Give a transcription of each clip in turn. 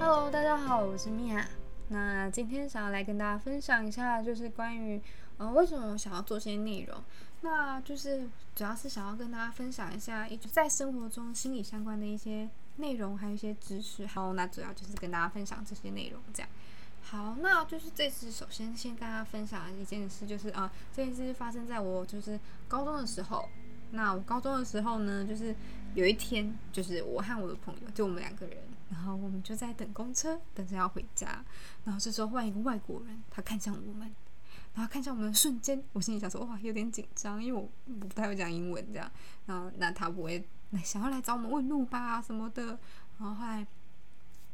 Hello，大家好，我是米娅。那今天想要来跟大家分享一下，就是关于呃为什么我想要做些内容。那就是主要是想要跟大家分享一下，一直在生活中心理相关的一些内容，还有一些知识。好，那主要就是跟大家分享这些内容，这样。好，那就是这次首先先跟大家分享一件事，就是啊，这件事发生在我就是高中的时候。那我高中的时候呢，就是有一天，就是我和我的朋友，就我们两个人，然后我们就在等公车，等着要回家。然后这时候换一个外国人，他看向我们，然后看向我们的瞬间，我心里想说，哇，有点紧张，因为我不太会讲英文，这样。然后那他不会来想要来找我们问路吧什么的。然后后来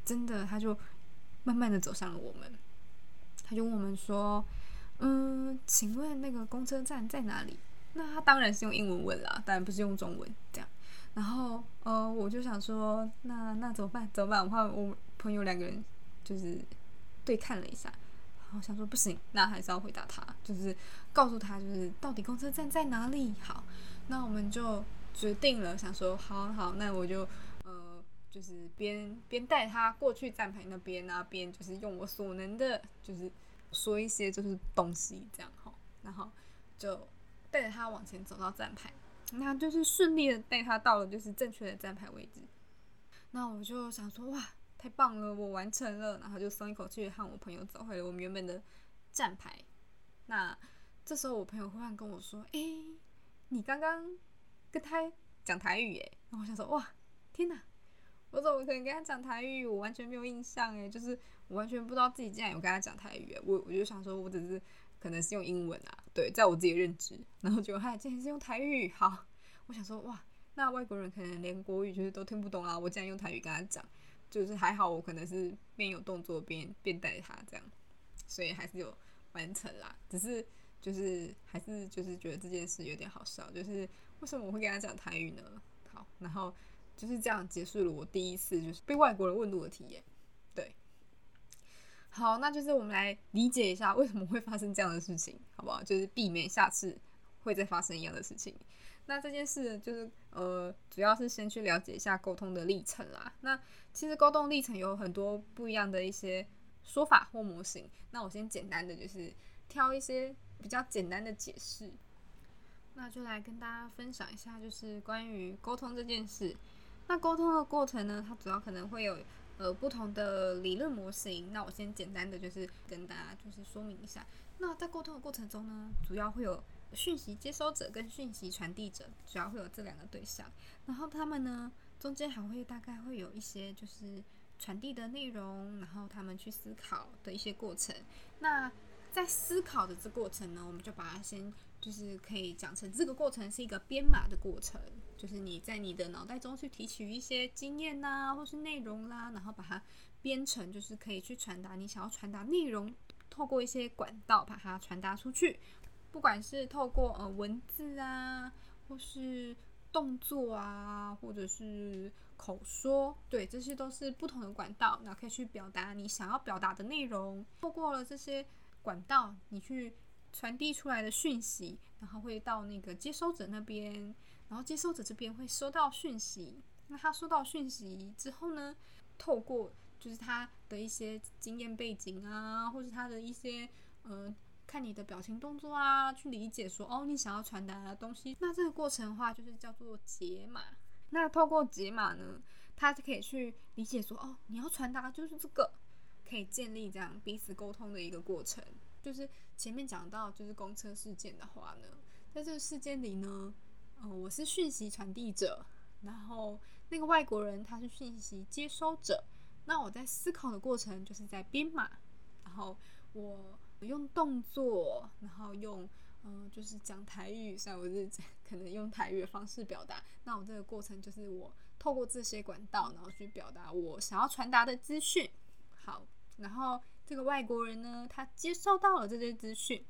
真的他就。慢慢的走向了我们，他就问我们说：“嗯，请问那个公车站在哪里？”那他当然是用英文问啦，当然不是用中文这样。然后，呃，我就想说，那那怎么办？怎么办？我怕我朋友两个人就是对看了一下，然后想说不行，那还是要回答他，就是告诉他，就是到底公车站在哪里。好，那我们就决定了，想说，好好，那我就呃。就是边边带他过去站牌那边啊，边就是用我所能的，就是说一些就是东西这样哈，然后就带着他往前走到站牌，那就是顺利的带他到了就是正确的站牌位置。那我就想说哇，太棒了，我完成了，然后就松一口气，和我朋友走回了我们原本的站牌。那这时候我朋友忽然跟我说：“哎，你刚刚跟他讲台语耶？”然后我想说哇，天哪！我怎么可能跟他讲台语？我完全没有印象诶，就是我完全不知道自己竟然有跟他讲台语。我我就想说，我只是可能是用英文啊，对，在我自己的认知，然后就嗨竟然是用台语。好，我想说，哇，那外国人可能连国语就是都听不懂啊，我竟然用台语跟他讲，就是还好，我可能是边有动作边边带他这样，所以还是有完成啦。只是就是还是就是觉得这件事有点好笑，就是为什么我会跟他讲台语呢？好，然后。就是这样结束了我第一次就是被外国人问路的体验。好，那就是我们来理解一下为什么会发生这样的事情，好不好？就是避免下次会再发生一样的事情。那这件事就是呃，主要是先去了解一下沟通的历程啦。那其实沟通历程有很多不一样的一些说法或模型。那我先简单的就是挑一些比较简单的解释，那就来跟大家分享一下，就是关于沟通这件事。那沟通的过程呢？它主要可能会有呃不同的理论模型。那我先简单的就是跟大家就是说明一下。那在沟通的过程中呢，主要会有讯息接收者跟讯息传递者，主要会有这两个对象。然后他们呢中间还会大概会有一些就是传递的内容，然后他们去思考的一些过程。那在思考的这过程呢，我们就把它先就是可以讲成这个过程是一个编码的过程。就是你在你的脑袋中去提取一些经验呐，或是内容啦，然后把它编成，就是可以去传达你想要传达内容，透过一些管道把它传达出去，不管是透过呃文字啊，或是动作啊，或者是口说，对，这些都是不同的管道，那可以去表达你想要表达的内容。透过了这些管道，你去传递出来的讯息，然后会到那个接收者那边。然后接收者这边会收到讯息，那他收到讯息之后呢，透过就是他的一些经验背景啊，或者他的一些呃看你的表情动作啊，去理解说哦你想要传达的东西。那这个过程的话就是叫做解码。那透过解码呢，他就可以去理解说哦你要传达就是这个，可以建立这样彼此沟通的一个过程。就是前面讲到就是公车事件的话呢，在这个事件里呢。呃，我是讯息传递者，然后那个外国人他是讯息接收者。那我在思考的过程就是在编码，然后我用动作，然后用嗯，就是讲台语，像我是可能用台语的方式表达。那我这个过程就是我透过这些管道，然后去表达我想要传达的资讯。好，然后这个外国人呢，他接收到了这些资讯。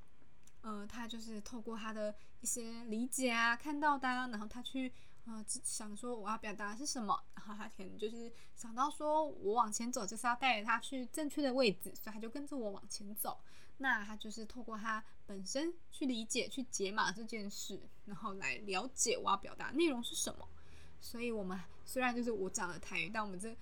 呃，他就是透过他的一些理解啊，看到的，然后他去呃想说我要表达的是什么，然后他可能就是想到说我往前走就是要带着他去正确的位置，所以他就跟着我往前走。那他就是透过他本身去理解、去解码这件事，然后来了解我要表达内容是什么。所以我们虽然就是我讲了台语，但我们这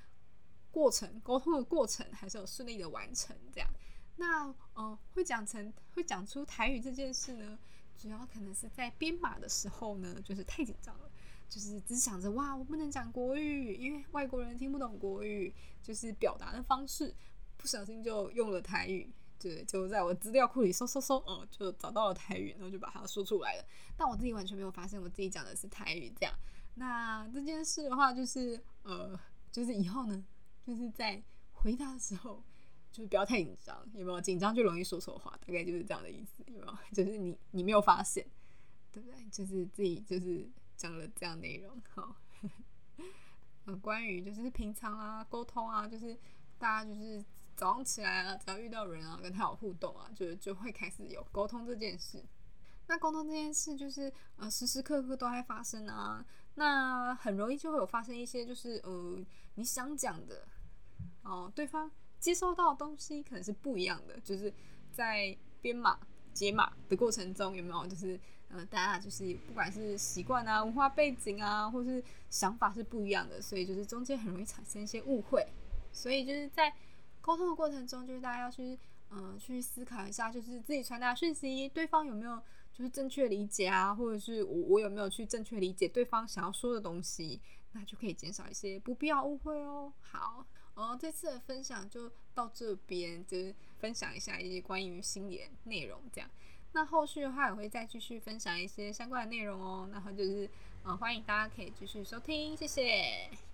过程沟通的过程还是有顺利的完成这样。那呃，会讲成会讲出台语这件事呢，主要可能是在编码的时候呢，就是太紧张了，就是只想着哇，我不能讲国语，因为外国人听不懂国语，就是表达的方式，不小心就用了台语。对，就在我资料库里搜搜搜，哦，就找到了台语，然后就把它说出来了。但我自己完全没有发现我自己讲的是台语，这样。那这件事的话，就是呃，就是以后呢，就是在回答的时候，就是不要太紧张，有没有？紧张就容易说错话，大概就是这样的意思，有没有？就是你你没有发现，对不对？就是自己就是讲了这样内容，好。嗯，关于就是平常啊，沟通啊，就是大家就是。早上起来啊，只要遇到人啊，跟他有互动啊，就就会开始有沟通这件事。那沟通这件事就是呃时时刻刻都在发生啊。那很容易就会有发生一些就是呃你想讲的哦，对方接收到的东西可能是不一样的。就是在编码解码的过程中，有没有就是呃大家就是不管是习惯啊、文化背景啊，或是想法是不一样的，所以就是中间很容易产生一些误会。所以就是在沟通的过程中，就是大家要去，嗯，去思考一下，就是自己传达讯息，对方有没有就是正确理解啊，或者是我我有没有去正确理解对方想要说的东西，那就可以减少一些不必要误会哦。好，哦，这次的分享就到这边，就是分享一下一些关于心理内容这样。那后续的话也会再继续分享一些相关的内容哦。然后就是，嗯，欢迎大家可以继续收听，谢谢。